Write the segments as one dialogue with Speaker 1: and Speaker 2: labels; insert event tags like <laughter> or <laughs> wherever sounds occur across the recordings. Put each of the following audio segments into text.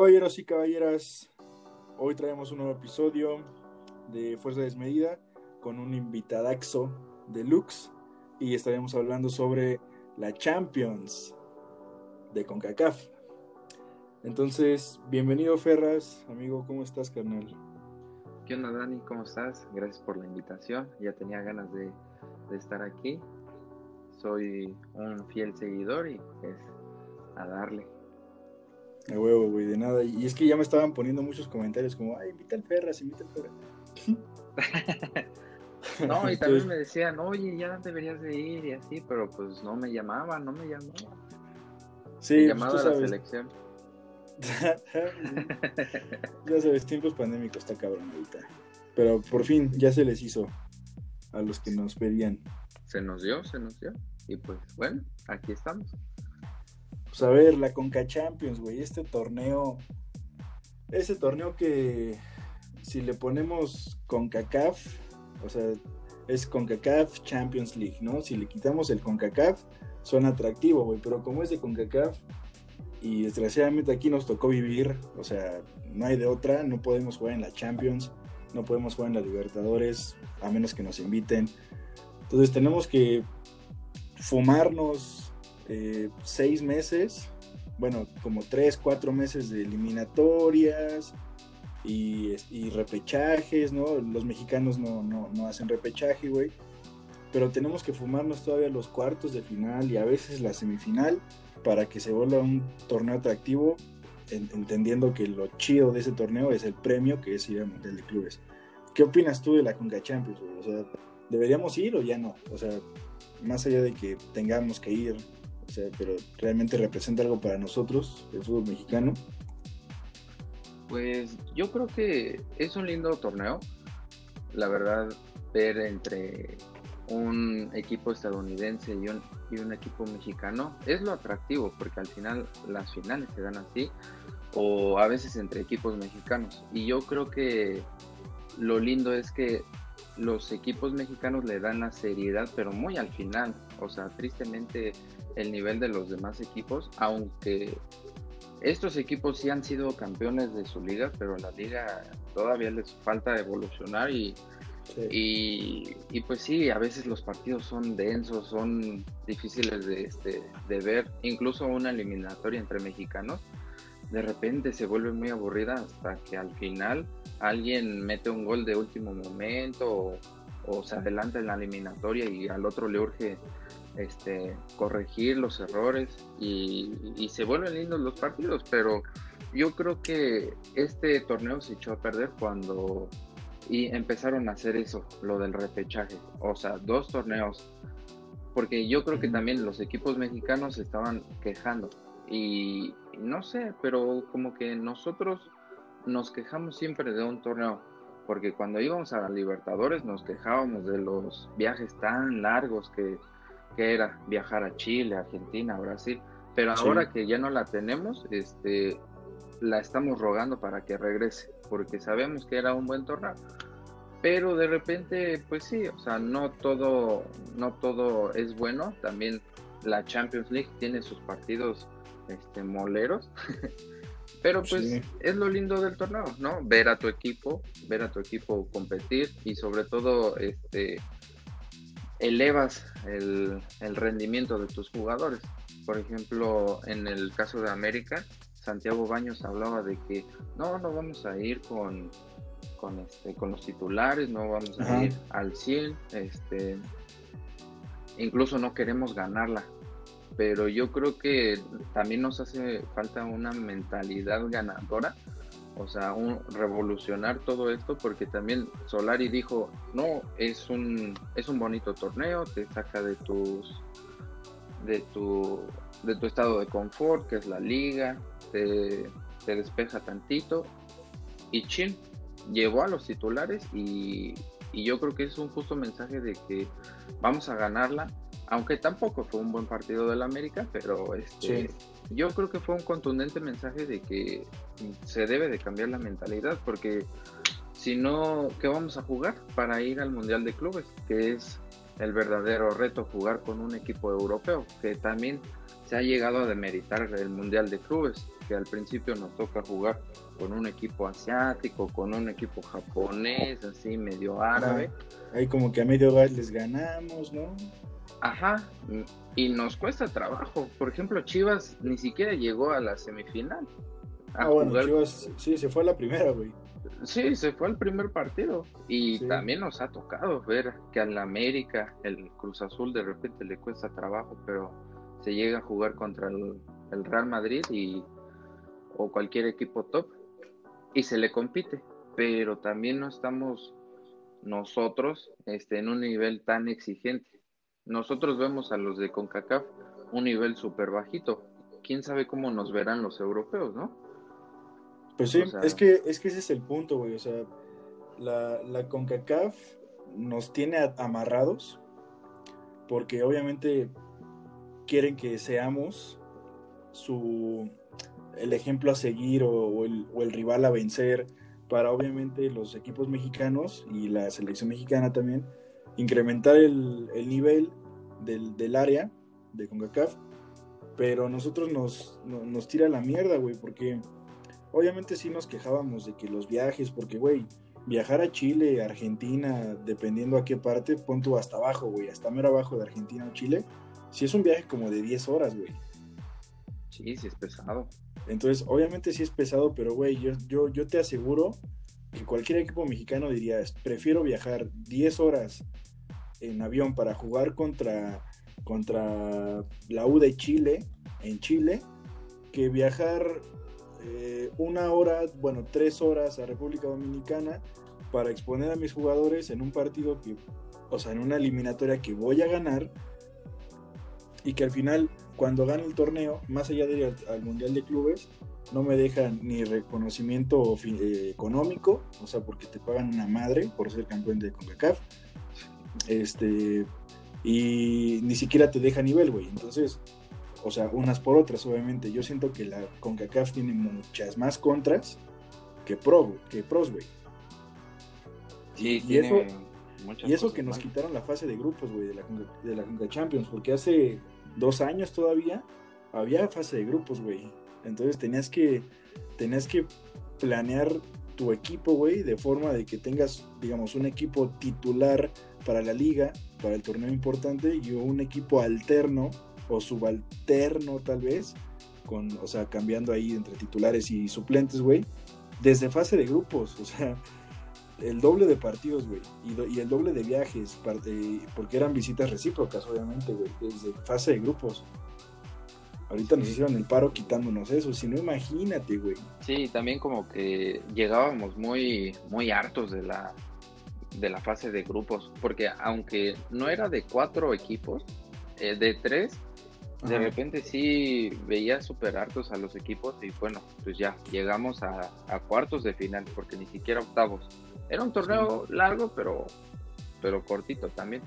Speaker 1: Caballeros y caballeras, hoy traemos un nuevo episodio de Fuerza Desmedida con un invitadaxo deluxe y estaremos hablando sobre la Champions de CONCACAF. Entonces, bienvenido Ferras, amigo, ¿cómo estás, carnal?
Speaker 2: ¿Qué onda, Dani? ¿Cómo estás? Gracias por la invitación. Ya tenía ganas de, de estar aquí. Soy un fiel seguidor y pues a darle.
Speaker 1: De huevo, güey, de nada. Y es que ya me estaban poniendo muchos comentarios como, ay, invita al Ferras, invita al Ferras. <laughs>
Speaker 2: no, y también me decían, oye, ya deberías de ir y así, pero pues no me llamaban, no me llamaban.
Speaker 1: Sí, me
Speaker 2: llamaba
Speaker 1: pues,
Speaker 2: a la selección. <laughs>
Speaker 1: ya sabes, tiempos pandémicos está cabrón ahorita. Pero por fin ya se les hizo a los que nos pedían.
Speaker 2: Se nos dio, se nos dio. Y pues bueno, aquí estamos.
Speaker 1: Pues a ver, la Conca Champions, güey, este torneo, ese torneo que si le ponemos CONCACAF, o sea, es CONCACAF Champions League, ¿no? Si le quitamos el CONCACAF, suena atractivo, güey, pero como es de CONCACAF, y desgraciadamente aquí nos tocó vivir, o sea, no hay de otra, no podemos jugar en la Champions, no podemos jugar en la Libertadores, a menos que nos inviten. Entonces tenemos que fumarnos eh, seis meses, bueno, como tres, cuatro meses de eliminatorias y, repechajes, ¿no? Los mexicanos no, no, hacen repechaje, güey. Pero tenemos que fumarnos todavía los cuartos de final y a veces la semifinal para que se vuelva un torneo atractivo, entendiendo que lo chido de ese torneo es el premio que es ir al Mundial de Clubes. ¿Qué opinas tú de la Conca Champions, güey? O sea, ¿deberíamos ir o ya no? O sea, más allá de que tengamos que ir, pero realmente representa algo para nosotros, el fútbol mexicano.
Speaker 2: Pues yo creo que es un lindo torneo. La verdad, ver entre un equipo estadounidense y un, y un equipo mexicano es lo atractivo, porque al final las finales se dan así, o a veces entre equipos mexicanos. Y yo creo que lo lindo es que los equipos mexicanos le dan la seriedad, pero muy al final. O sea, tristemente el nivel de los demás equipos, aunque estos equipos sí han sido campeones de su liga, pero la liga todavía les falta evolucionar y, y, pues sí, a veces los partidos son densos, son difíciles de, este, de ver, incluso una eliminatoria entre mexicanos, de repente se vuelve muy aburrida hasta que al final alguien mete un gol de último momento o, o se adelanta en la eliminatoria y al otro le urge este, corregir los errores y, se vuelven lindos los partidos, pero yo creo que este torneo se echó a perder cuando y empezaron a hacer eso, lo del repechaje, o sea, dos torneos, porque yo creo que también los equipos mexicanos estaban quejando y no sé, pero como que nosotros nos quejamos siempre de un torneo, porque cuando íbamos a Libertadores nos quejábamos de los viajes tan largos que que era viajar a Chile, Argentina, Brasil, pero ahora que ya no la tenemos, este, la estamos rogando para que regrese, porque sabemos que era un buen torneo. Pero de repente, pues sí, o sea, no todo, no todo es bueno. También la Champions League tiene sus partidos este, moleros. <laughs> Pero pues es lo lindo del torneo, ¿no? Ver a tu equipo, ver a tu equipo competir y sobre todo este elevas el, rendimiento de tus jugadores. Por ejemplo, en el caso de América, Santiago Baños hablaba de que no, no vamos a ir con, con, este, con los titulares, no vamos a ir al 100, este, incluso no queremos ganarla. Pero yo creo que también nos hace falta una mentalidad ganadora o sea, un, revolucionar todo esto porque también Solari dijo, no, es un, es un bonito torneo, te saca de tus de tu, de tu estado de confort, que es la liga, te, despeja tantito y chin, llevó a los titulares y, y yo creo que es un justo mensaje de que vamos a ganarla, aunque tampoco fue un buen partido del América, pero este, yo creo que fue un contundente mensaje de que se debe de cambiar la mentalidad, porque si no, ¿qué vamos a jugar para ir al Mundial de Clubes? Que es el verdadero reto jugar con un equipo europeo, que también se ha llegado a demeritar el Mundial de Clubes. porque al principio nos toca jugar con un equipo asiático, con un equipo japonés, así medio árabe.
Speaker 1: Ahí como que a medio gas les ganamos, ¿no?
Speaker 2: Ajá, y nos cuesta trabajo. Por ejemplo, Chivas ni siquiera llegó a la semifinal.
Speaker 1: ah, bueno, Chivas sí, se fue a la primera, güey.
Speaker 2: Sí, se fue al primer partido. Y también nos ha tocado ver que al América, el Cruz Azul de repente le cuesta trabajo, pero se llega a jugar contra el, Real Madrid y, o cualquier equipo top y se le compite. Pero también no estamos nosotros este, en un nivel tan exigente. Nosotros vemos a los de CONCACAF un nivel súper bajito. Quién sabe cómo nos verán los europeos, ¿no?
Speaker 1: Pues sí, es, que, es que ese es el punto, güey. O sea, la, la CONCACAF nos tiene amarrados porque obviamente quieren que seamos su el ejemplo a seguir o, el, o, el, rival a vencer para obviamente los equipos mexicanos y la selección mexicana también incrementar el, nivel del, área de CONCACAF, pero nosotros nos, nos tira la mierda, güey, porque obviamente sí nos quejábamos de que los viajes, porque, güey, viajar a Chile, Argentina, dependiendo a qué parte, pon tú hasta abajo, güey, hasta mero abajo de Argentina o Chile, si es un viaje como de 10 horas, güey.
Speaker 2: Sí, sí es pesado.
Speaker 1: Entonces, obviamente sí es pesado, pero, güey, yo, yo, yo te aseguro que cualquier equipo mexicano diría, prefiero viajar 10 horas en avión para jugar contra, contra la U de Chile, en Chile, que viajar eh, una hora, bueno, tres horas a República Dominicana para exponer a mis jugadores en un partido que, o sea, en una eliminatoria que voy a ganar y que al final, cuando gane el torneo, más allá de ir al Mundial de Clubes, no me dejan ni reconocimiento eh, económico, o sea, porque te pagan una madre por ser campeón de CONCACAF, este, y ni siquiera te deja nivel, güey. Entonces, o sea, unas por otras, obviamente. Yo siento que la CONCACAF tiene muchas más contras que, pro, que pros, güey. y, eso, y eso que nos quitaron la fase de grupos, güey, de la, de la CONCA Champions, porque hace dos años todavía había fase de grupos, güey. Entonces tenías que, tenías que planear tu equipo, güey, de forma de que tengas, digamos, un equipo titular para la liga, para el torneo importante, y un equipo alterno o subalterno tal vez, con, o sea, cambiando ahí entre titulares y suplentes, güey, desde fase de grupos, o sea, el doble de partidos, güey, y, el doble de viajes, porque eran visitas recíprocas, obviamente, güey, desde fase de grupos. Ahorita nos hicieron el paro quitándonos eso, si no imagínate, güey.
Speaker 2: Sí, también como que llegábamos muy, muy hartos de la, de la fase de grupos, porque aunque no era de cuatro equipos, eh, de tres, de repente sí veía súper hartos a los equipos y bueno, pues ya llegamos a, cuartos de final, porque ni siquiera octavos. Era un torneo largo, pero, pero cortito también.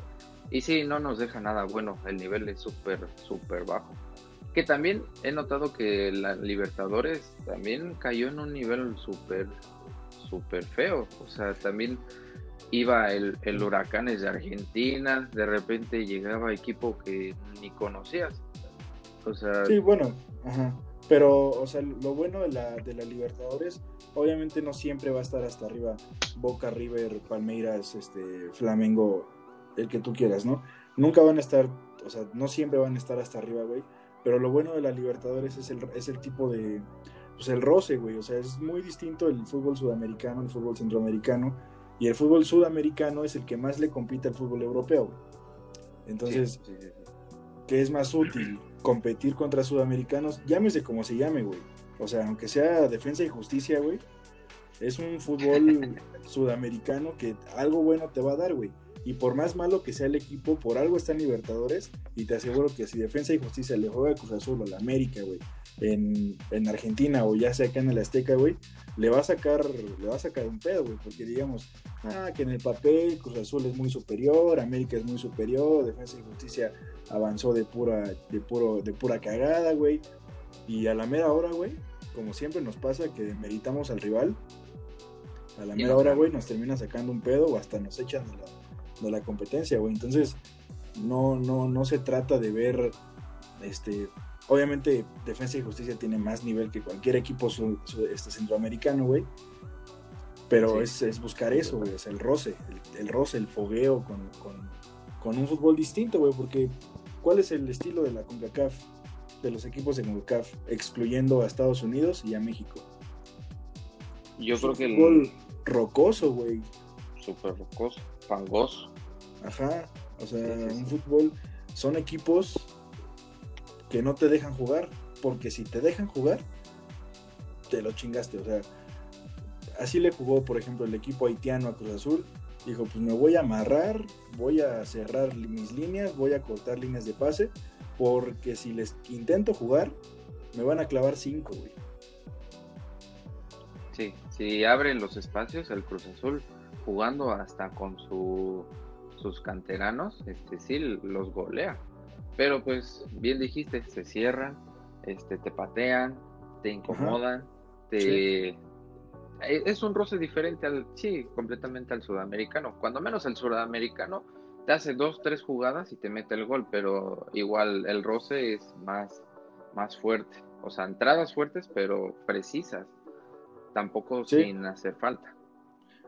Speaker 2: Y sí, no nos deja nada bueno, el nivel es súper, súper bajo. Que también he notado que la Libertadores también cayó en un nivel súper, súper feo. O sea, también iba el, el Huracanes de Argentina, de repente llegaba equipo que ni conocías. O sea...
Speaker 1: Sí, bueno, ajá. Pero, o sea, lo bueno de la, de la Libertadores, obviamente no siempre va a estar hasta arriba Boca, River, Palmeiras, este, Flamengo, el que tú quieras, ¿no? Nunca van a estar, o sea, no siempre van a estar hasta arriba, güey. Pero lo bueno de la Libertadores es el, es el tipo de, pues el roce, güey. O sea, es muy distinto el fútbol sudamericano, el fútbol centroamericano. Y el fútbol sudamericano es el que más le compite al fútbol europeo, güey. Entonces, ¿qué es más útil? Competir contra sudamericanos, llámese como se llame, güey. O sea, aunque sea defensa y justicia, güey. Es un fútbol <laughs> sudamericano que algo bueno te va a dar, güey. Y por más malo que sea el equipo, por algo está en Libertadores. Y te aseguro que si Defensa y Justicia le juega a Cruz Azul o la América, güey, en, Argentina o ya sea acá en el Azteca, güey, le va a sacar, le va a sacar un pedo, güey. Porque digamos, ah, que en el papel Cruz Azul es muy superior, América es muy superior, Defensa y Justicia avanzó de pura, de puro, de pura cagada, güey. Y a la mera hora, güey, como siempre nos pasa que meritamos al rival, a la mera hora, güey, nos termina sacando un pedo o hasta nos echan de la, de la competencia, güey. Entonces, no, no, no se trata de ver este obviamente Defensa y Justicia tiene más nivel que cualquier equipo este, centroamericano, güey. Pero es, buscar eso, güey, es el roce, el, roce, el fogueo con, con un fútbol distinto, güey, porque ¿cuál es el estilo de la CONCACAF, de los equipos de CONCACAF, excluyendo a Estados Unidos y a México?
Speaker 2: Yo creo que
Speaker 1: el fútbol rocoso, güey.
Speaker 2: Súper rocoso, fangoso.
Speaker 1: Ajá, o sea, un fútbol, son equipos que no te dejan jugar, porque si te dejan jugar, te lo chingaste, o sea, así le jugó, por ejemplo, el equipo haitiano a Cruz Azul, dijo, pues me voy a amarrar, voy a cerrar mis líneas, voy a cortar líneas de pase, porque si les intento jugar, me van a clavar cinco, güey.
Speaker 2: Sí, si abren los espacios el Cruz Azul, jugando hasta con su, sus canteranos, este sí los golea. Pero pues bien dijiste, se cierran, este, te patean, te incomodan, te, eh, es un roce diferente al, sí, completamente al sudamericano. Cuando menos el sudamericano te hace dos, tres jugadas y te mete el gol, pero igual el roce es más, más fuerte. O sea, entradas fuertes, pero precisas. Tampoco sin hacer falta.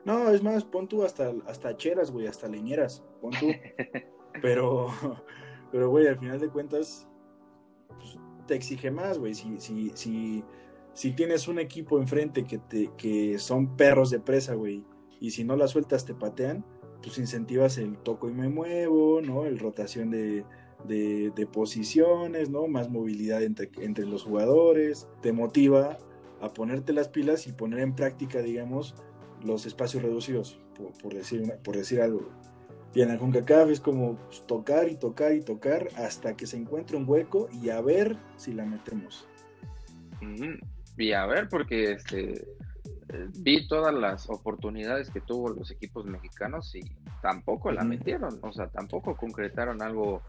Speaker 1: No, es más, pon tú hasta, hasta cheras, güey, hasta leñeras, pon tú. <laughs> pero, <laughs> pero, güey, al final de cuentas, pues, te exige más, güey. Si, si, si, si tienes un equipo enfrente que, te, que son perros de presa, güey, y si no la sueltas te patean, pues incentivas el toco y me muevo, ¿no? El rotación de, de, posiciones, ¿no? Más movilidad entre, entre los jugadores, te motiva a ponerte las pilas y poner en práctica, digamos, los espacios reducidos, por, decir, por decir algo. Y en la CONCACAF es como pues, tocar y tocar y tocar hasta que se encuentre un hueco y a ver si la metemos.
Speaker 2: Y a ver, porque este, vi todas las oportunidades que tuvo los equipos mexicanos y tampoco la metieron, o sea, tampoco concretaron algo,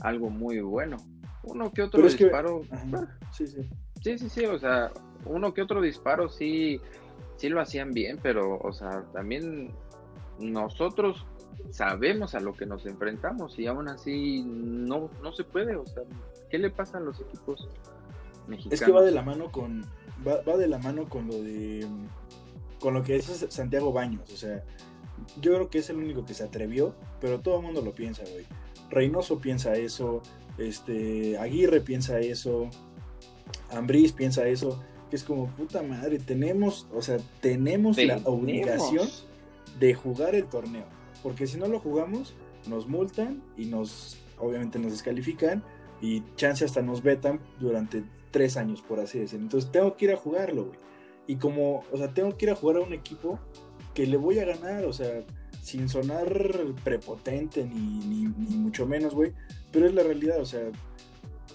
Speaker 2: algo muy bueno. Uno que otro disparo.
Speaker 1: sí, sí.
Speaker 2: Sí, sí, sí, o sea, uno que otro disparo sí, sí lo hacían bien, pero, o sea, también nosotros sabemos a lo que nos enfrentamos y aún así no, no se puede, o sea, ¿qué le pasa a los equipos mexicanos?
Speaker 1: Es que va de la mano con, va, de la mano con lo de con lo que dice Santiago Baños, o sea, yo creo que es el único que se atrevió, pero todo el mundo lo piensa, güey. Reynoso piensa eso, este, Aguirre piensa eso, Ambriz piensa eso, que es como puta madre, tenemos, o sea, tenemos, la obligación de jugar el torneo, porque si no lo jugamos, nos multan y nos, obviamente nos descalifican y chance hasta nos vetan durante tres años, por así decirlo. Entonces tengo que ir a jugarlo, güey. Y como, o sea, tengo que ir a jugar a un equipo que le voy a ganar, o sea, sin sonar prepotente ni, mucho menos, güey. Pero es la realidad, o sea,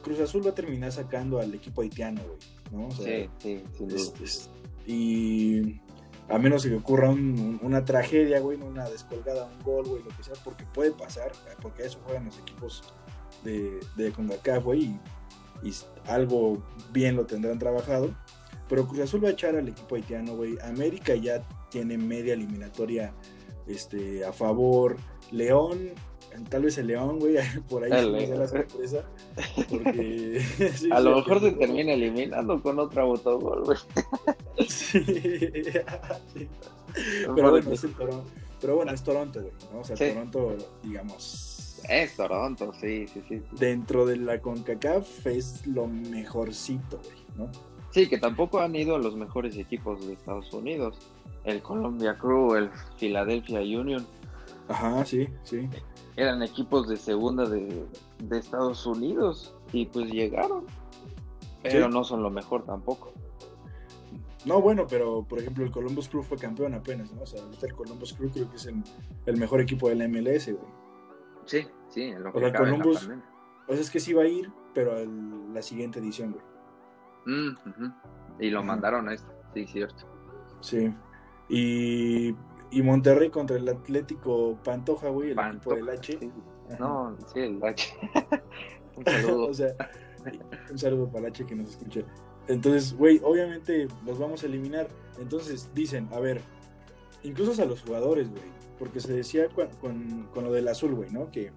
Speaker 1: Cruz Azul va a terminar sacando al equipo haitiano, güey. ¿No?
Speaker 2: sí, sí,
Speaker 1: y a menos que ocurra una tragedia, güey, una descolgada, un gol, güey, lo que sea, porque puede pasar, porque eso juegan los equipos de, de CONCACAF, güey, y y algo bien lo tendrán trabajado. Pero Cruz Azul va a echar al equipo haitiano, güey. América ya tiene media eliminatoria este, a favor. León, tal vez el León, güey, <laughs> por ahí se la sorpresa. Porque, <laughs> <laughs>
Speaker 2: a lo mejor se termina eliminando con otra botogol, güey.
Speaker 1: sí, Pero bueno, es Toronto. Pero bueno, es Toronto, güey. ¿no? O sea, Toronto, digamos,
Speaker 2: es Toronto, sí, sí, sí.
Speaker 1: Dentro de la CONCACAF es lo mejorcito, güey, ¿no?
Speaker 2: Sí, que tampoco han ido los mejores equipos de Estados Unidos. El Columbia Crew, el Philadelphia Union.
Speaker 1: Ajá, sí, sí.
Speaker 2: Eran equipos de segunda de, Estados Unidos y pues llegaron. Pero no son lo mejor tampoco.
Speaker 1: No, bueno, pero por ejemplo el Columbus Crew fue campeón apenas, ¿no? O sea, el Columbus Crew creo que es el, el mejor equipo del MLS, güey.
Speaker 2: Sí, sí, en lo que
Speaker 1: o sea, Columbus, o sea, es que sí va a ir, pero a la siguiente edición, güey.
Speaker 2: Mm, y lo mandaron a esto, sí, cierto.
Speaker 1: Sí. Y, y Monterrey contra el Atlético Pantoja, güey, el equipo del H.
Speaker 2: No, sí, el H. <laughs> un saludo.
Speaker 1: o sea, un saludo para el H que nos escucha. Entonces, güey, obviamente los vamos a eliminar. Entonces dicen, a ver, incluso a los jugadores, güey porque se decía con, con, lo del azul, güey, ¿no? Que,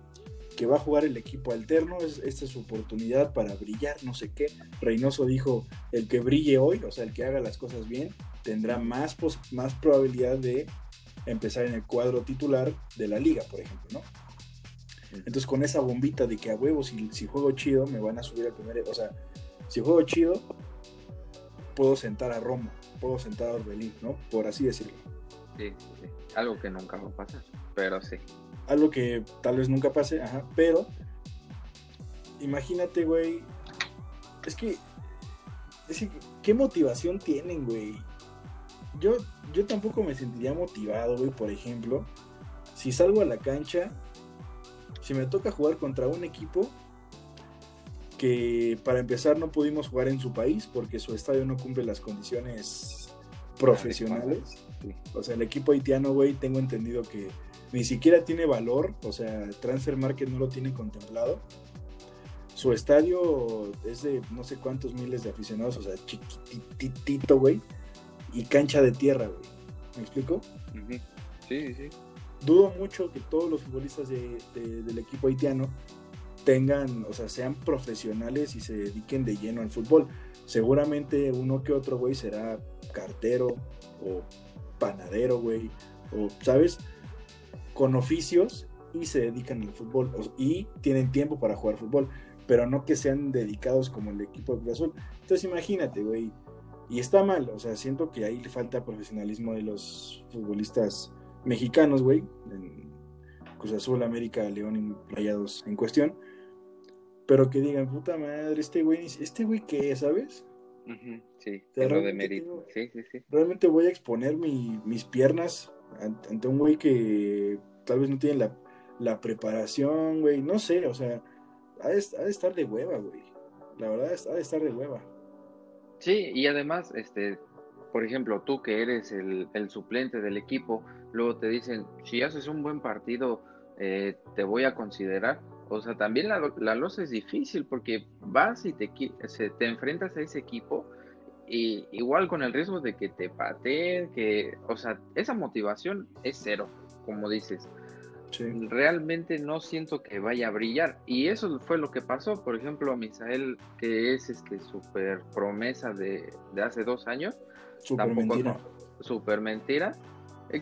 Speaker 1: que va a jugar el equipo alterno, es, esta es su oportunidad para brillar, no sé qué. Reynoso dijo, el que brille hoy, o sea, el que haga las cosas bien, tendrá más, más probabilidad de empezar en el cuadro titular de la liga, por ejemplo, ¿no? Entonces con esa bombita de que a huevos, si, si juego chido, me van a subir al primer, o sea, si juego chido, puedo sentar a Roma, puedo sentar a Orbelín, ¿no? Por así decirlo.
Speaker 2: Sí, sí, algo que nunca va a pasar, pero sí.
Speaker 1: Algo que tal vez nunca pase, ajá, pero imagínate, güey, es que, es que, ¿qué motivación tienen, güey? Yo, yo tampoco me sentiría motivado, güey, por ejemplo, si salgo a la cancha, si me toca jugar contra un equipo que para empezar no pudimos jugar en su país porque su estadio no cumple las condiciones profesionales. O sea, el equipo haitiano, güey, tengo entendido que ni siquiera tiene valor, o sea, Transfer Market no lo tiene contemplado. Su estadio es de no sé cuántos miles de aficionados, o sea, chiquitito, güey, y cancha de tierra, güey. ¿Me explico?
Speaker 2: Sí, sí.
Speaker 1: Dudo mucho que todos los futbolistas del equipo haitiano tengan, o sea, sean profesionales y se dediquen de lleno al fútbol. Seguramente uno que otro, güey, será cartero o panadero, güey, o, ¿sabes? Con oficios y se dedican al fútbol y tienen tiempo para jugar fútbol, pero no que sean dedicados como el equipo de Cruz Azul. Entonces imagínate, güey, y está mal, o sea, siento que ahí le falta profesionalismo de los futbolistas mexicanos, güey, en Cruz Azul, América, León y Rayados en cuestión, pero que digan, puta madre, este güey, este güey qué, ¿sabes?
Speaker 2: Sí, lo de mérito. sí, sí, sí.
Speaker 1: Realmente voy a exponer mis piernas ante un güey que tal vez no tiene la, preparación, güey, no sé, o sea, ha de, estar de hueva, güey. La verdad, ha de estar de hueva.
Speaker 2: Sí, y además, este, por ejemplo, tú que eres el, suplente del equipo, luego te dicen, si haces un buen partido, eh, te voy a considerar o sea, también la, la losa es difícil porque vas y te, te enfrentas a ese equipo y igual con el riesgo de que te pateen, que, o sea, esa motivación es cero, como dices. Realmente no siento que vaya a brillar. Y eso fue lo que pasó. Por ejemplo, a Misael, que es este super promesa de, de hace dos años.
Speaker 1: Super mentira.
Speaker 2: Super mentira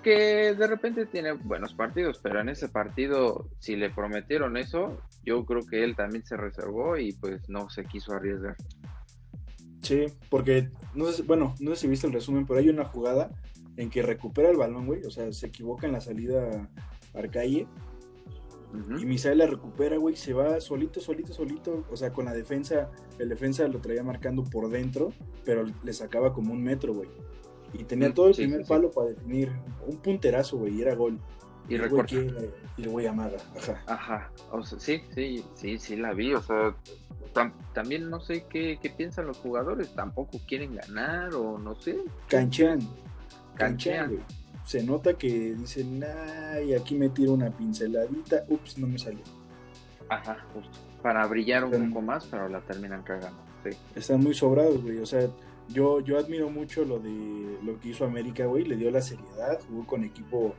Speaker 2: que de repente tiene buenos partidos, pero en ese partido, si le prometieron eso, yo creo que él también se reservó y pues no se quiso arriesgar.
Speaker 1: Sí, porque, no sé, bueno, no sé si viste el resumen, pero hay una jugada en que recupera el balón, güey, o sea, se equivoca en la salida Arcalle. Y Misael la recupera, güey, se va solito, solito, solito. O sea, con la defensa, el defensa lo traía marcando por dentro, pero le sacaba como un metro, güey. Y tenía todo el primer palo para definir un punterazo, güey, y era gol.
Speaker 2: Y, recuerda.
Speaker 1: Y el güey Amaga,
Speaker 2: ajá. Ajá, o sea, sí, sí, sí, sí la vi, o sea, también no sé qué, qué, piensan los jugadores, tampoco quieren ganar o no sé.
Speaker 1: Canchean. Canchean, güey. Se nota que dicen, ay, aquí me tiro una pinceladita, ups, no me salió.
Speaker 2: Ajá, justo. Para brillar un poco más, pero la terminan cagando, sí.
Speaker 1: Están muy sobrados, güey, o sea, yo, yo admiro mucho lo de lo que hizo América, güey. Le dio la seriedad, jugó con equipo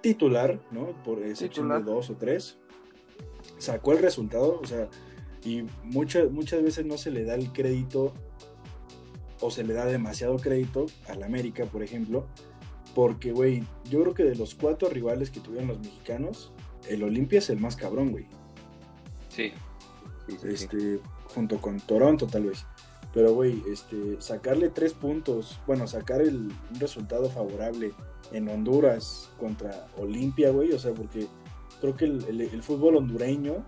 Speaker 1: titular, ¿no? Por excepción de dos o tres. Sacó el resultado, o sea, y muchas, muchas veces no se le da el crédito o se le da demasiado crédito al América, por ejemplo, porque, güey, yo creo que de los cuatro rivales que tuvieron los mexicanos, el Olimpia es el más cabrón, güey.
Speaker 2: Sí.
Speaker 1: este, junto con Toronto, tal vez. Pero, güey, este, sacarle tres puntos, bueno, sacar el, un resultado favorable en Honduras contra Olimpia, güey, o sea, porque creo que el, fútbol hondureño,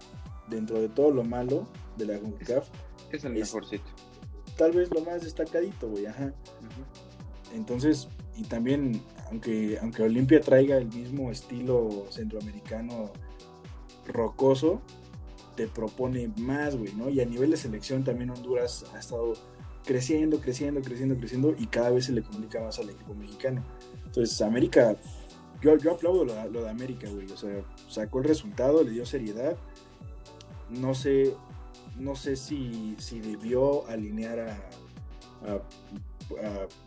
Speaker 1: dentro de todo lo malo de la CONCACAF,
Speaker 2: es el mejorcito.
Speaker 1: Tal vez lo más destacadito, güey, ajá. Entonces, y también, aunque, aunque Olimpia traiga el mismo estilo centroamericano rocoso, te propone más, güey, ¿no? Y a nivel de selección también Honduras ha estado creciendo, creciendo, creciendo, creciendo y cada vez se le complica más al equipo mexicano. Entonces, América, yo, yo aplaudo lo, de América, güey, o sea, sacó el resultado, le dio seriedad. No sé, no sé si, si debió alinear a,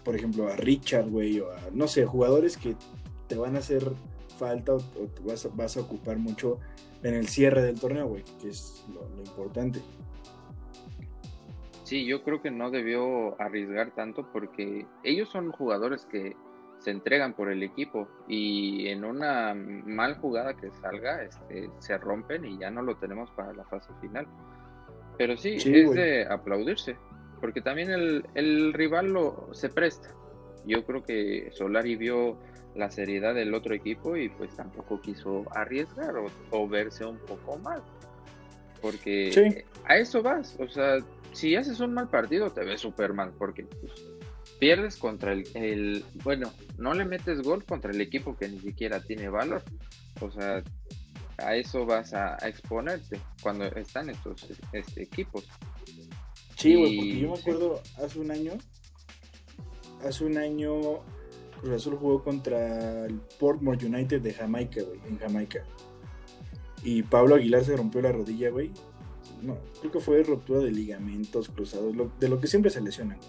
Speaker 1: por ejemplo, a Richard, güey, o a, no sé, jugadores que te van a hacer falta o, vas, a, vas, a, ocupar mucho en el cierre del torneo, güey, que es lo, lo, importante.
Speaker 2: Sí, yo creo que no debió arriesgar tanto porque ellos son jugadores que se entregan por el equipo y en una mal jugada que salga este, se rompen y ya no lo tenemos para la fase final. Pero sí, es de aplaudirse, porque también el, el, rival lo se presta. Yo creo que Solari vio la seriedad del otro equipo y pues tampoco quiso arriesgar o, verse un poco mal. Porque a eso vas, o sea, si haces un mal partido te ves súper mal, porque pues, pierdes contra el, bueno, no le metes gol contra el equipo que ni siquiera tiene valor. O sea, a eso vas a, exponerte cuando están estos este, equipos.
Speaker 1: Sí, güey, porque yo me acuerdo hace un año, hace un año Cruz Azul jugó contra el Portmore United de Jamaica, güey, en Jamaica. Y Pablo Aguilar se rompió la rodilla, güey. No, creo que fue ruptura de ligamentos cruzados, de lo que siempre se lesionan,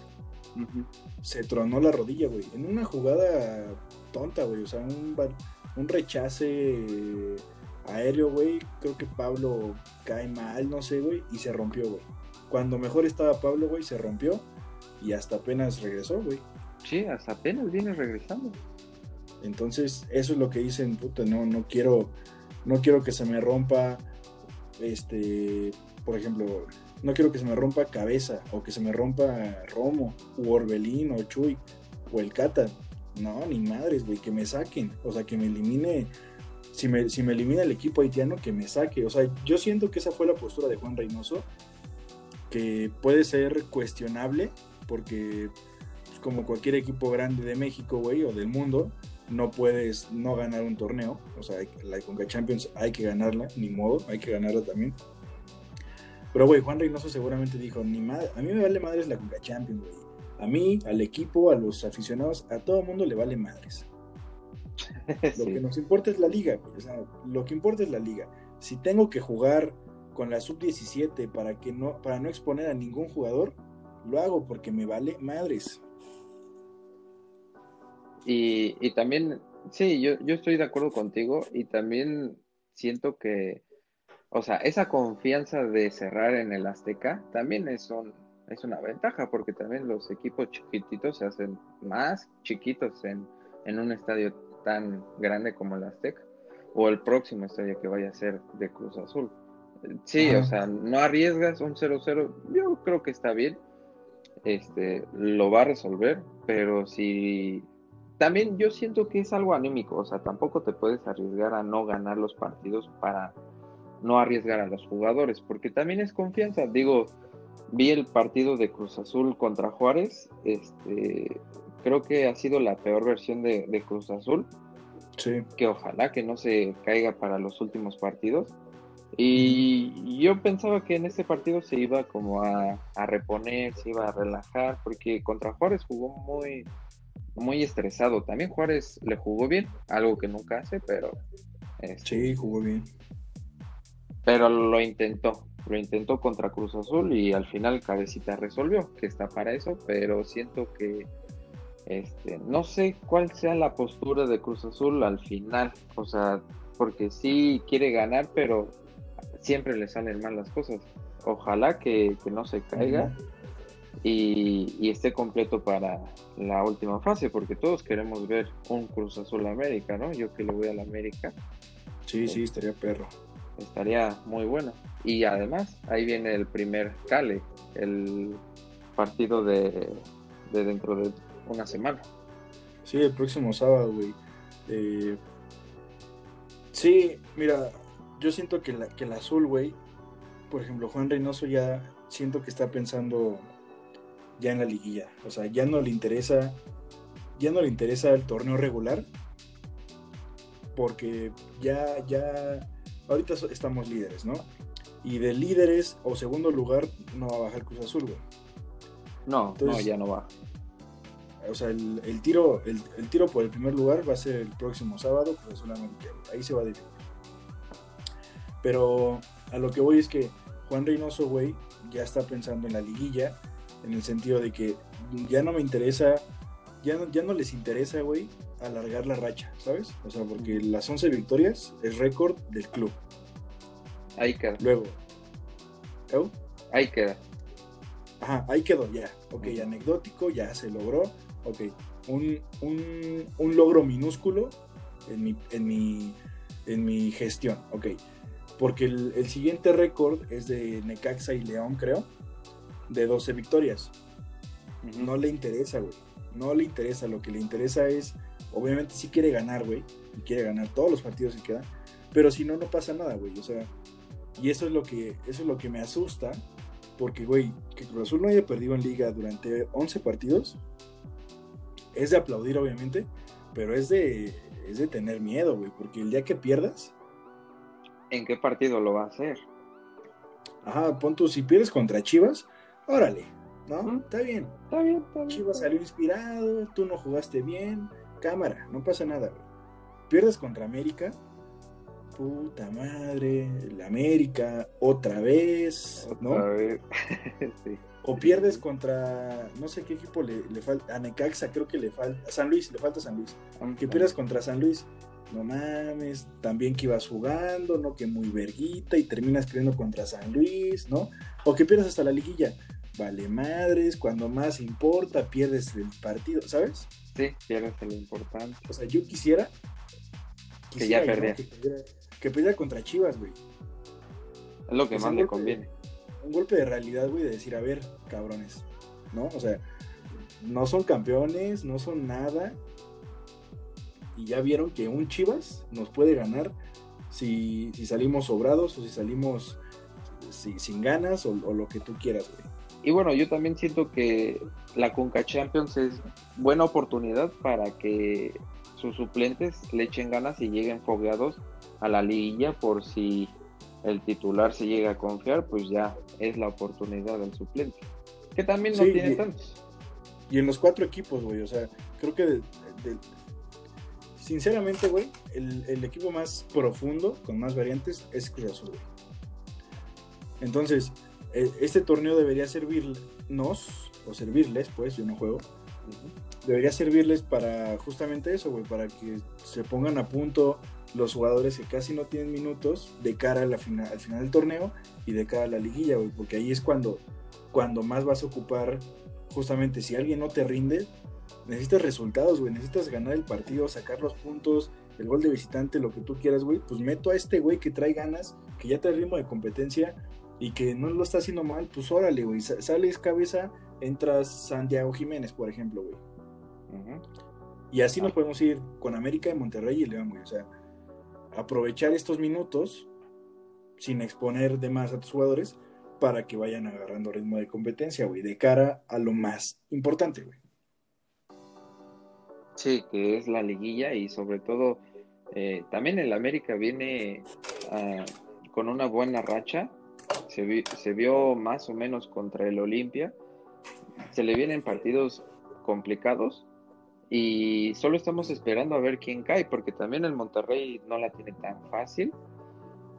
Speaker 1: se tronó la rodilla, güey. En una jugada tonta, güey. O sea, un, un rechace aéreo, güey. Creo que Pablo cae mal, no sé, güey. Y se rompió, güey. Cuando mejor estaba Pablo, güey, se rompió. Y hasta apenas regresó, güey.
Speaker 2: Sí, hasta apenas viene regresando.
Speaker 1: Entonces, eso es lo que dicen, puta, no, no quiero, no quiero que se me rompa, este, por ejemplo, no quiero que se me rompa cabeza o que se me rompa Romo o Orbelín o Chuy o el Cata. No, ni madres, güey, que me saquen. O sea, que me elimine. Si me, si me elimina el equipo haitiano, que me saque. O sea, yo siento que esa fue la postura de Juan Reynoso, que puede ser cuestionable, porque pues, como cualquier equipo grande de México, güey, o del mundo, no puedes no ganar un torneo. O sea, la Conca Champions hay que ganarla, ni modo, hay que ganarla también. Pero, güey, Juan Reynoso seguramente dijo, ni madre, a mí me vale madres la Conca Champions, güey. A mí, al equipo, a los aficionados, a todo mundo le vale madres. <laughs> Lo que nos importa es la liga, güey. O sea, lo que importa es la liga. Si tengo que jugar con la sub-17 para, que no, para no exponer a ningún jugador, lo hago porque me vale madres.
Speaker 2: Y, y también, sí, yo, yo estoy de acuerdo contigo y también siento que o sea, esa confianza de cerrar en el Azteca también es, es una ventaja, porque también los equipos chiquititos se hacen más chiquitos en, un estadio tan grande como el Azteca, o el próximo estadio que vaya a ser de Cruz Azul. Sí, o sea, no arriesgas un 0-0, yo creo que está bien, este, lo va a resolver, pero si también yo siento que es algo anímico, o sea, tampoco te puedes arriesgar a no ganar los partidos para no arriesgar a los jugadores, porque también es confianza. Digo, vi el partido de Cruz Azul contra Juárez, este, creo que ha sido la peor versión de, Cruz Azul.
Speaker 1: Sí.
Speaker 2: Que ojalá que no se caiga para los últimos partidos. Y yo pensaba que en este partido se iba como a, reponer, se iba a relajar, porque contra Juárez jugó muy, muy estresado. También Juárez le jugó bien, algo que nunca hace, pero...
Speaker 1: Este, sí, jugó bien
Speaker 2: pero lo intentó, lo intentó contra Cruz Azul y al final Cabecita resolvió, que está para eso, pero siento que este, no sé cuál sea la postura de Cruz Azul al final, o sea, porque sí quiere ganar, pero siempre le salen mal las cosas. Ojalá que, no se caiga y, y, esté completo para la última fase, porque todos queremos ver un Cruz Azul América, ¿no? Yo que le voy a la América.
Speaker 1: Sí, sí, estaría perro
Speaker 2: estaría muy bueno. Y además, ahí viene el primer Cale, el partido de, dentro de una semana.
Speaker 1: Sí, el próximo sábado, güey. Eh, sí, mira, yo siento que, la, que el azul, güey, por ejemplo, Juan Reynoso ya siento que está pensando ya en la liguilla. O sea, ya no le interesa, ya no le interesa el torneo regular, porque ya, ya ahorita estamos líderes, ¿no? Y de líderes o segundo lugar no va a bajar Cruz Azul, güey.
Speaker 2: No, no, ya no va.
Speaker 1: O sea, el, tiro, el, tiro por el primer lugar va a ser el próximo sábado, Cruz Azul América. Ahí se va a definir. Pero a lo que voy es que Juan Reynoso, güey, ya está pensando en la liguilla, en el sentido de que ya no me interesa, ya no, ya no les interesa, güey, alargar la racha, ¿sabes? O sea, porque las 11 victorias es récord del club.
Speaker 2: Ahí queda.
Speaker 1: Luego.
Speaker 2: Ahí queda.
Speaker 1: Ajá, ahí quedó ya. Ok, anecdótico, ya se logró. Ok, un, un, un logro minúsculo en mi, en mi, en mi gestión. Ok, porque el, el siguiente récord es de Necaxa y León, creo, de 12 victorias. No le interesa, güey. No le interesa. Lo que le interesa es, obviamente, sí quiere ganar, güey. Y quiere ganar todos los partidos que quedan. Pero si no, no pasa nada, güey. O sea, y eso es lo que, eso es lo que me asusta. Porque, güey, que Cruz Azul no haya perdido en liga durante 11 partidos. Es de aplaudir, obviamente. Pero es de, es de tener miedo, güey. Porque el día que pierdas,
Speaker 2: ¿En qué partido lo va a hacer?
Speaker 1: ajá, pon tú, si pierdes contra Chivas, órale, ¿no? Está bien.
Speaker 2: Está bien, está bien.
Speaker 1: Chivas salió inspirado, tú no jugaste bien, cámara, no pasa nada, güey. Pierdes contra América, puta madre, la América, otra vez, ¿no?
Speaker 2: Otra vez. <laughs> sí.
Speaker 1: O pierdes contra, no sé qué equipo le, le falta, a Necaxa creo que le falta, a San Luis, le falta San Luis. Que pierdas contra San Luis, no mames, también que ibas jugando, ¿no? Que muy verguita y terminas perdiendo contra San Luis, ¿no? O que pierdas hasta la liguilla. Vale madres, cuando más importa, pierdes el partido, ¿sabes?
Speaker 2: Sí, pierdes lo importante.
Speaker 1: O sea, yo quisiera.
Speaker 2: Que ya.
Speaker 1: Que perdiera, que perdiera contra Chivas, güey.
Speaker 2: Es lo que
Speaker 1: Pues
Speaker 2: más le conviene.
Speaker 1: Un golpe de realidad, güey, de decir, a ver, cabrones, ¿no? O sea, no son campeones, no son nada. Y ya vieron que un Chivas nos puede ganar si, si salimos sobrados o si salimos si- sin ganas o, o lo que tú quieras, güey.
Speaker 2: Y bueno, yo también siento que la Conca Champions es buena oportunidad para que sus suplentes le echen ganas y lleguen fogueados a la liguilla por si el titular se llega a confiar, pues ya es la oportunidad del suplente. Que también no
Speaker 1: Sí,
Speaker 2: tiene
Speaker 1: y-
Speaker 2: tantos.
Speaker 1: Y en los cuatro equipos, güey, o sea, creo que, de- de- sinceramente, güey, el, el equipo más profundo, con más variantes, es Cruz Azul, güey. Entonces, eh, este torneo debería servirnos, o servirles, pues, yo no juego, debería servirles para justamente eso, güey, para que se pongan a punto los jugadores que casi no tienen minutos de cara a la al final del torneo y de cara a la liguilla, güey, porque ahí es cuando, cuando más vas a ocupar, justamente si alguien no te rinde, necesitas resultados, güey, necesitas ganar el partido, sacar los puntos, el gol de visitante, lo que tú quieras, güey, pues meto a este güey que trae ganas, que ya trae ritmo de competencia y que no lo está haciendo mal, pues órale, güey, sa- sales cabeza, entras Santiago Jiménez, por ejemplo, güey. Y así nos podemos ir con América, Monterrey y León, güey. O sea, aprovechar estos minutos sin exponer de más a tus jugadores para que vayan agarrando ritmo de competencia, güey, de cara a lo más importante, güey.
Speaker 2: Sí, que es la liguilla y sobre todo eh, también el América viene ah, con una buena racha. Se, vi- se vio más o menos contra el Olimpia. Se le vienen partidos complicados y solo estamos esperando a ver quién cae, porque también el Monterrey no la tiene tan fácil.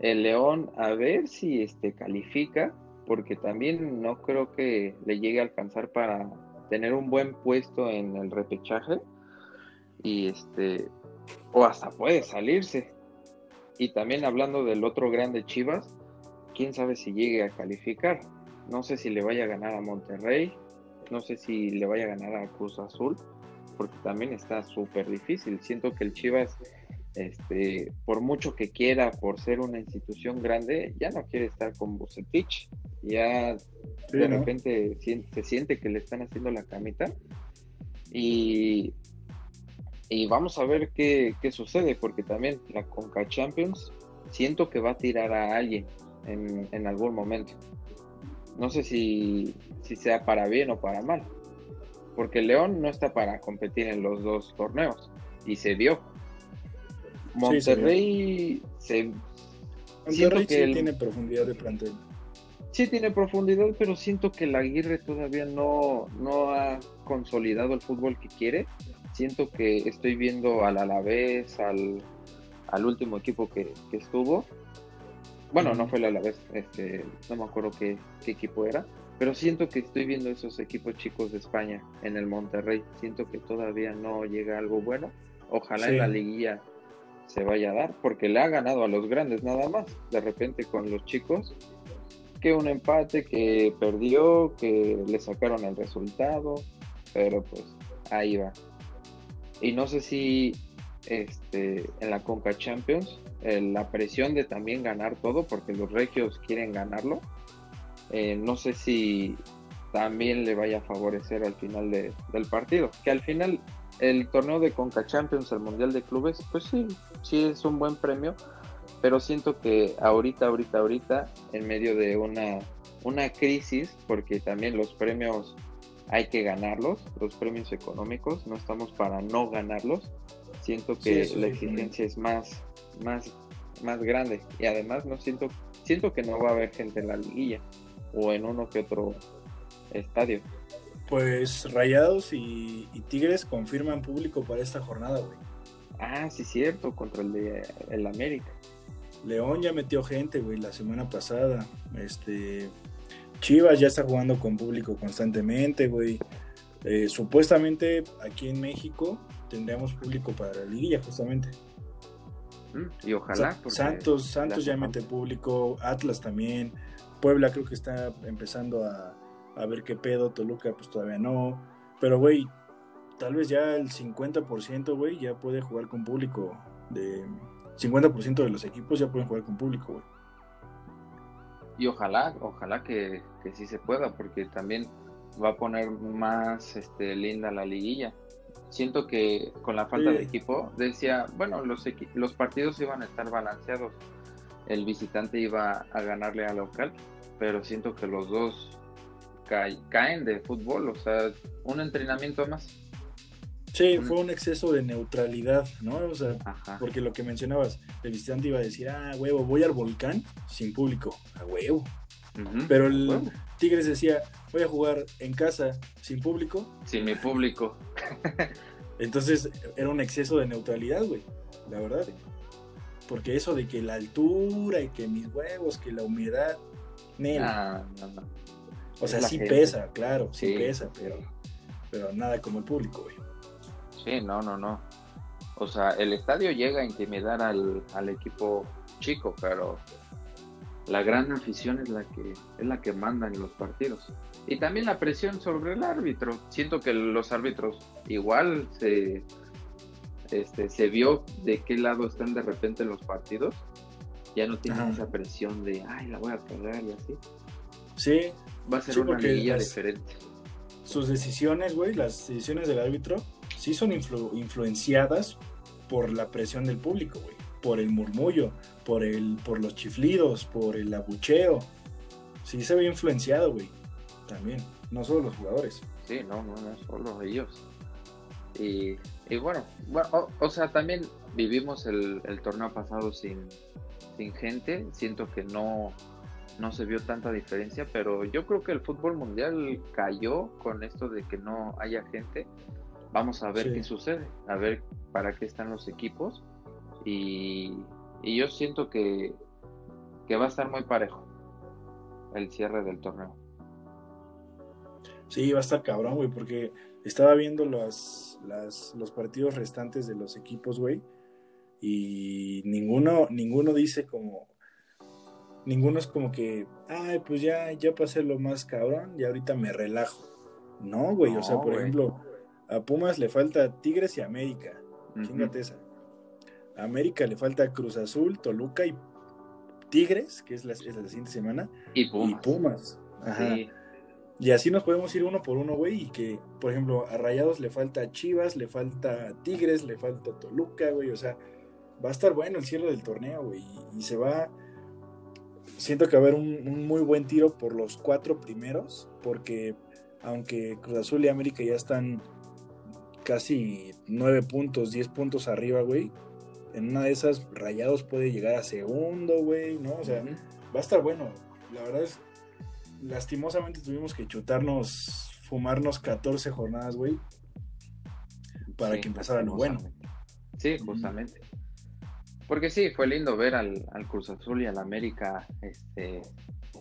Speaker 2: El León a ver si este califica, porque también no creo que le llegue a alcanzar para tener un buen puesto en el repechaje y este o hasta puede salirse. Y también hablando del otro grande Chivas, quién sabe si llegue a calificar. No sé si le vaya a ganar a Monterrey, no sé si le vaya a ganar a Cruz Azul, porque también está súper difícil. Siento que el Chivas, este, por mucho que quiera, por ser una institución grande, ya no quiere estar con Bucetich. Ya
Speaker 1: Sí,
Speaker 2: de
Speaker 1: ¿no?
Speaker 2: repente se siente que le están haciendo la camita. Y, y vamos a ver qué, qué sucede, porque también la Conca Champions siento que va a tirar a alguien en, en algún momento. No sé si, si sea para bien o para mal, porque León no está para competir en los dos torneos y se vio.
Speaker 1: Sí, se vio.
Speaker 2: Monterrey se, siento
Speaker 1: Monterrey
Speaker 2: que
Speaker 1: sí
Speaker 2: el-
Speaker 1: tiene profundidad de plantel.
Speaker 2: Sí tiene profundidad, pero siento que la Aguirre todavía no, no ha consolidado el fútbol que quiere. Siento que estoy viendo al Alavés, al, al último equipo que, que estuvo. Bueno, no fue el Alavés, este, no me acuerdo qué, qué equipo era, pero siento que estoy viendo esos equipos chicos de España en el Monterrey. Siento que todavía no llega algo bueno. Ojalá en la liguilla se vaya a dar, porque le ha ganado a los grandes nada más. De repente con los chicos, que un empate, que perdió, que le sacaron el resultado, pero pues ahí va. Y no sé si este, en la Conca Champions, la presión de también ganar todo, porque los regios quieren ganarlo, eh, no sé si también le vaya a favorecer al final del partido. Que al final el torneo de Conca Champions, el Mundial de Clubes, pues sí, sí es un buen premio, pero siento que ahorita, ahorita, ahorita, en medio de una, una crisis, porque también los premios hay que ganarlos, los premios económicos, no estamos para no ganarlos, siento que la exigencia es más, más, más grande y además no siento, siento que no va a haber gente en la liguilla o en uno que otro estadio.
Speaker 1: Pues Rayados y, Tigres confirman público para esta jornada, güey.
Speaker 2: Ah, sí, cierto, contra el de el América.
Speaker 1: León ya metió gente, güey, la semana pasada. Este, Chivas ya está jugando con público constantemente, güey. Eh, supuestamente aquí en México tendríamos público para la liguilla, justamente.
Speaker 2: Mm, y ojalá.
Speaker 1: Santos, Santos ya mete público, Atlas también. Puebla creo que está empezando a, ver qué pedo, Toluca pues todavía no. Pero, güey, tal vez ya el 50%, güey, ya puede jugar con público. De 50% de los equipos ya pueden jugar con público, güey.
Speaker 2: Y ojalá, ojalá que, que sí se pueda, porque también va a poner más este, linda la liguilla. Siento que con la falta de equipo, decía, bueno, los, los partidos iban a estar balanceados. El visitante iba a ganarle al local, pero siento que los dos caen de fútbol, o sea, un entrenamiento más.
Speaker 1: Sí, fue un exceso de neutralidad, ¿no? O sea, porque lo que mencionabas, el visitante iba a decir, ah, huevo, voy al volcán sin público, a huevo. Pero el Tigres decía, voy a jugar en casa sin público.
Speaker 2: Sin mi público.
Speaker 1: Entonces era un exceso de neutralidad, güey, la verdad. Porque eso de que la altura y que mis huevos, que la humedad, Ah, o sea, sí pesa, claro, sí, pesa, pero, pero nada como el público, güey.
Speaker 2: Sí, no, no, no. O sea, el estadio llega a intimidar al, al equipo chico, pero la gran afición es la que es la que manda en los partidos y también la presión sobre el árbitro siento que los árbitros igual se este se vio de qué lado están de repente en los partidos ya no tienen esa presión de, ay, la voy a pegar y así.
Speaker 1: Sí.
Speaker 2: Va a ser una liguilla diferente.
Speaker 1: Sus decisiones, güey, las decisiones del árbitro, sí son influenciadas por la presión del público, güey. Por el murmullo, por, el, por los chiflidos, por el abucheo. Sí se ve influenciado, güey. También. No solo los jugadores.
Speaker 2: Sí, no, no, no solo ellos. Y, y bueno, bueno o, sea, también vivimos el, el torneo pasado sin, sin gente, siento que no, no se vio tanta diferencia, pero yo creo que el fútbol mundial cayó con esto de que no haya gente. Vamos a ver qué sucede, a ver para qué están los equipos y, y yo siento que, que va a estar muy parejo el cierre del torneo.
Speaker 1: Sí, va a estar cabrón, güey, porque estaba viendo los, los partidos restantes de los equipos, güey y ninguno, ninguno dice como, ninguno es como que, ay, pues ya, ya pasé lo más cabrón y ahorita me relajo. No, güey, o sea, por ejemplo, a Pumas le falta Tigres y América. Chingate esa. A América le falta Cruz Azul, Toluca y Tigres, que es la, siguiente semana.
Speaker 2: Y Pumas.
Speaker 1: Ajá. Y así nos podemos ir uno por uno, güey. Y que, por ejemplo, a Rayados le falta Chivas, le falta Tigres, le falta Toluca, güey. O sea, va a estar bueno el cielo del torneo, güey. Y, se va. Siento que va a haber un, muy buen tiro por los cuatro primeros, porque aunque Cruz Azul y América ya están casi nueve puntos, diez puntos arriba, güey. En una de esas, Rayados puede llegar a segundo, güey, ¿no? O sea, va a estar bueno. La verdad es, lastimosamente tuvimos que chutarnos, fumarnos 14 jornadas, güey, para que empezara lo bueno.
Speaker 2: Sí, justamente. Porque sí, fue lindo ver al, Cruz Azul y al América este,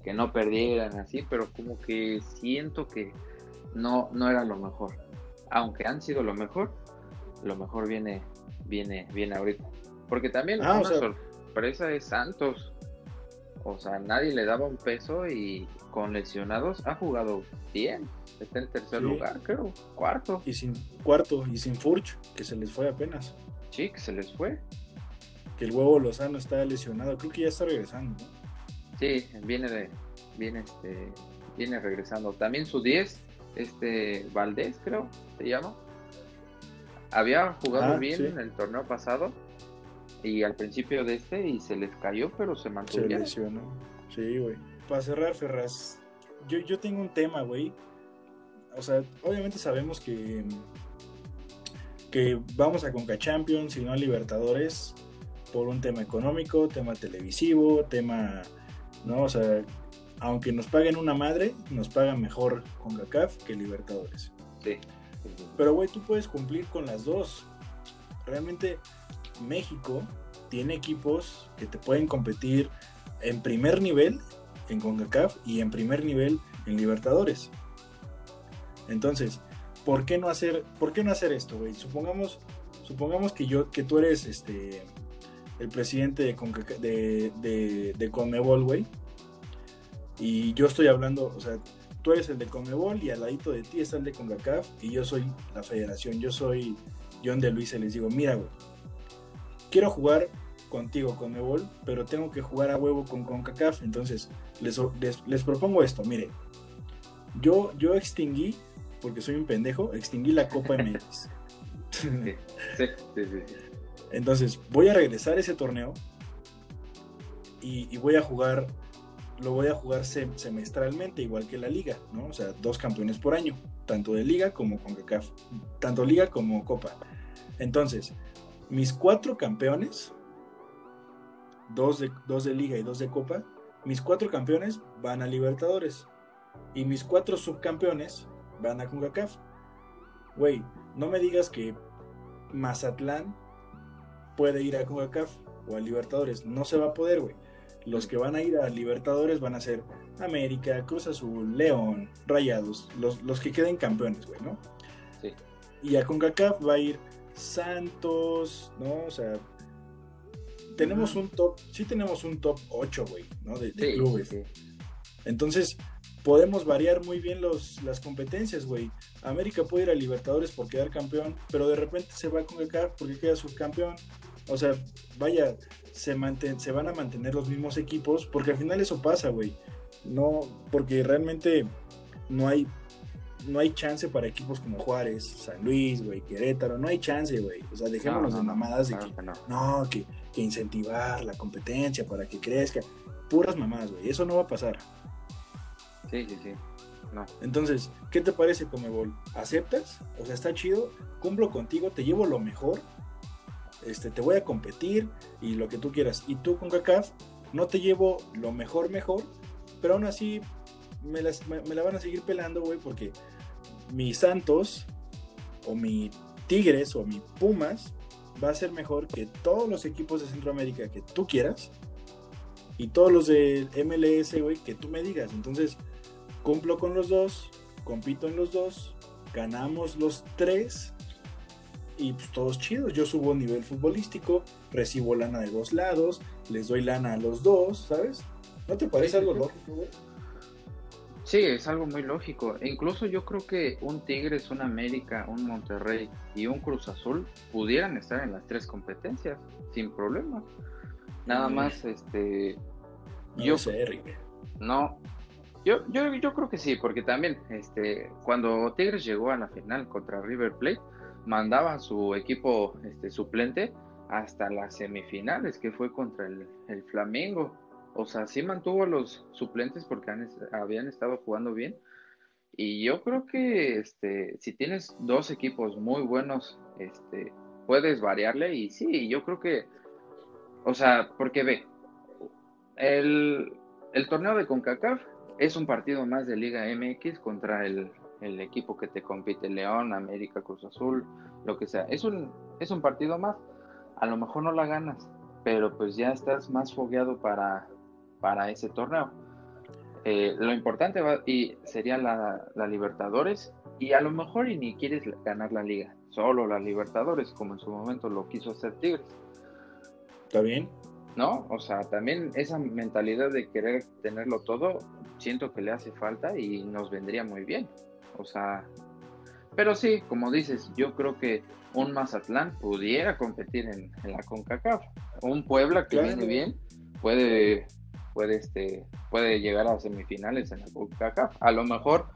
Speaker 2: que no perdieran así, pero como que siento que no, no era lo mejor. Aunque han sido lo mejor, lo mejor viene, viene, viene ahorita. Porque también ah, una sorpresa es Santos. O sea, nadie le daba un peso y con lesionados ha jugado bien. Está en tercer lugar, creo. Cuarto.
Speaker 1: Y sin cuarto y sin Furch, que se les fue apenas.
Speaker 2: Sí, que se les fue.
Speaker 1: Que el huevo Lozano está lesionado. Creo que ya está regresando.
Speaker 2: Sí, viene de, viene este, viene regresando. También su 10, este Valdés, creo, se llama. Había jugado ah, bien en el torneo pasado y al principio de este y se les cayó, pero se mantuvo.
Speaker 1: Se lesionó. Sí, güey. Para cerrar, Ferraz, yo, yo tengo un tema, güey. O sea, obviamente sabemos que que vamos a Conca Champions y no a Libertadores por un tema económico, tema televisivo, tema, ¿no? O sea, aunque nos paguen una madre, nos pagan mejor con CACAF que Libertadores.
Speaker 2: Sí.
Speaker 1: Pero, güey, tú puedes cumplir con las dos. Realmente México tiene equipos que te pueden competir en primer nivel en CONCACAF y en primer nivel en Libertadores. Entonces, ¿por qué no hacer, por qué no hacer esto, güey? Supongamos, supongamos que yo, que tú eres este el presidente de, de, de, de Conmebol, güey. Y yo estoy hablando, o sea, tú eres el de Conmebol y al ladito de ti está el de CONCACAF y yo soy la federación, yo soy John de Luis y les digo, mira, güey, quiero jugar contigo Conmebol, pero tengo que jugar a huevo con CONCACAF, entonces les, les, propongo esto, mire, yo, yo extinguí, porque soy un pendejo, extinguí la Copa <laughs> MX. Sí, sí, sí, entonces voy a regresar ese torneo y, y voy a jugar lo voy a jugar semestralmente, igual que la liga, ¿no? O sea, dos campeones por año, tanto de liga como con tanto liga como copa. Entonces, mis cuatro campeones, dos de, dos de liga y dos de copa, mis cuatro campeones van a Libertadores y mis cuatro subcampeones van a CONCACAF. Güey, no me digas que Mazatlán puede ir a CONCACAF o a Libertadores. No se va a poder, güey los que van a ir a Libertadores van a ser América, Cruz Azul, León, Rayados, los, que queden campeones, güey, ¿no? Sí. Y a CONCACAF va a ir Santos, ¿no? O sea, tenemos un top, sí tenemos un top 8, güey, ¿no? De, clubes. Entonces, podemos variar muy bien los, las competencias, güey. América puede ir a Libertadores por quedar campeón, pero de repente se va a CONCACAF porque queda subcampeón. O sea, vaya, se, se van a mantener los mismos equipos, porque al final eso pasa, güey. No, porque realmente no hay, no hay chance para equipos como Juárez, San Luis, güey, Querétaro, no hay chance, güey. O sea, dejémonos de mamadas de que, no, que, que, incentivar la competencia para que crezca. Puras mamadas, güey, eso no va a pasar.
Speaker 2: Sí, sí, sí. No.
Speaker 1: Entonces, ¿qué te parece, Comebol? ¿Aceptas? O sea, está chido, cumplo contigo, te llevo lo mejor, este, te voy a competir y lo que tú quieras. Y tú con CACAF no te llevo lo mejor, mejor, pero aún así me, la van a seguir pelando, güey, porque mi Santos o mi Tigres o mi Pumas va a ser mejor que todos los equipos de Centroamérica que tú quieras y todos los de MLS, güey, que tú me digas. Entonces, cumplo con los dos, compito en los dos, ganamos los tres y pues todos chidos. Yo subo nivel futbolístico, recibo lana de dos lados, les doy lana a los dos, ¿sabes? ¿No te parece algo lógico, güey?
Speaker 2: Sí, es algo muy lógico. E incluso yo creo que un Tigres, un América, un Monterrey y un Cruz Azul pudieran estar en las tres competencias sin problema. Nada mm. más, este.
Speaker 1: No yo sé, Eric.
Speaker 2: No. Yo, yo, yo creo que sí, porque también, este, cuando Tigres llegó a la final contra River Plate, mandaba su equipo este, suplente hasta las semifinales, que fue contra el, Flamengo. O sea, sí mantuvo a los suplentes porque habían estado jugando bien. Y yo creo que este, si tienes dos equipos muy buenos, este, puedes variarle. Y sí, yo creo que, o sea, porque ve, el, el torneo de CONCACAF es un partido más de Liga MX contra el, el equipo que te compite, León, América, Cruz Azul, lo que sea. Es un, es un partido más. A lo mejor no la ganas, pero pues ya estás más fogueado para, para ese torneo. Eh, lo importante va, y sería la, Libertadores y a lo mejor y ni quieres ganar la liga. solo la Libertadores, como en su momento lo quiso hacer Tigres.
Speaker 1: ¿Está bien?
Speaker 2: ¿No? O sea, también esa mentalidad de querer tenerlo todo, siento que le hace falta y nos vendría muy bien. O sea, pero sí, como dices, yo creo que un Mazatlán pudiera competir en, la CONCACAF. Un Puebla que viene bien puede, puede, este, puede llegar a semifinales en la CONCACAF. A lo mejor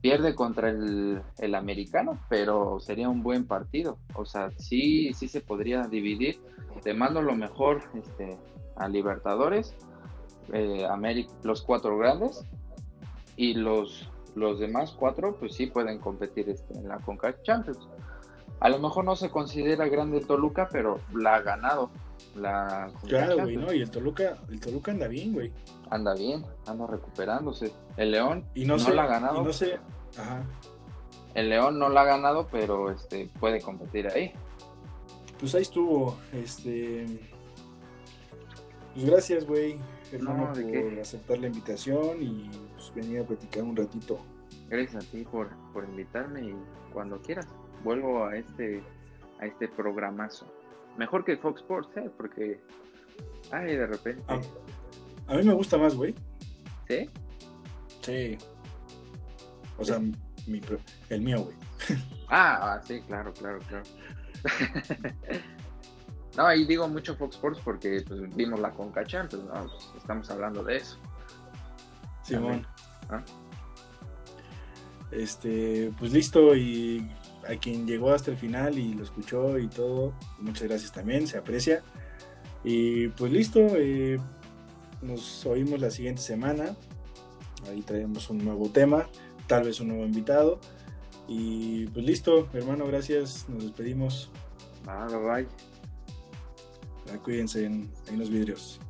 Speaker 2: pierde contra el, el, americano, pero sería un buen partido. O sea, sí, sí se podría dividir. Te mando lo mejor este, a Libertadores, eh, los cuatro grandes, y los, los demás cuatro, pues sí pueden competir este, en la CONCACAF Champions. A lo mejor no se considera grande Toluca, pero la ha ganado. La
Speaker 1: claro, güey, ¿no? Y el Toluca, el Toluca anda bien, güey.
Speaker 2: Anda bien, anda recuperándose. El León
Speaker 1: y no,
Speaker 2: la ha ganado.
Speaker 1: no sé, ajá.
Speaker 2: El León no la ha ganado, pero este puede competir ahí.
Speaker 1: Pues ahí estuvo, este. Pues gracias, güey, hermano, por aceptar la invitación y pues, venir a platicar un ratito.
Speaker 2: Gracias a ti por, por invitarme y cuando quieras vuelvo a este a este programazo. Mejor que Fox Sports, ¿eh? Porque ay, de repente
Speaker 1: a, mí me gusta más, güey.
Speaker 2: ¿Sí?
Speaker 1: Sí. O sea, el mío, güey.
Speaker 2: Ah, ah, sí, claro, claro, claro. <laughs> no, ahí digo mucho Fox Sports porque pues, vimos la Conca Champions, ¿no? Pues, estamos hablando de eso.
Speaker 1: Simón. ¿Ah? Este, pues listo y a quien llegó hasta el final y lo escuchó y todo, muchas gracias también, se aprecia. Y pues listo, eh, nos oímos la siguiente semana. Ahí traemos un nuevo tema, tal vez un nuevo invitado. Y pues listo, hermano, gracias, nos despedimos.
Speaker 2: Bye, bye,
Speaker 1: Cuídense en, en los vidrios.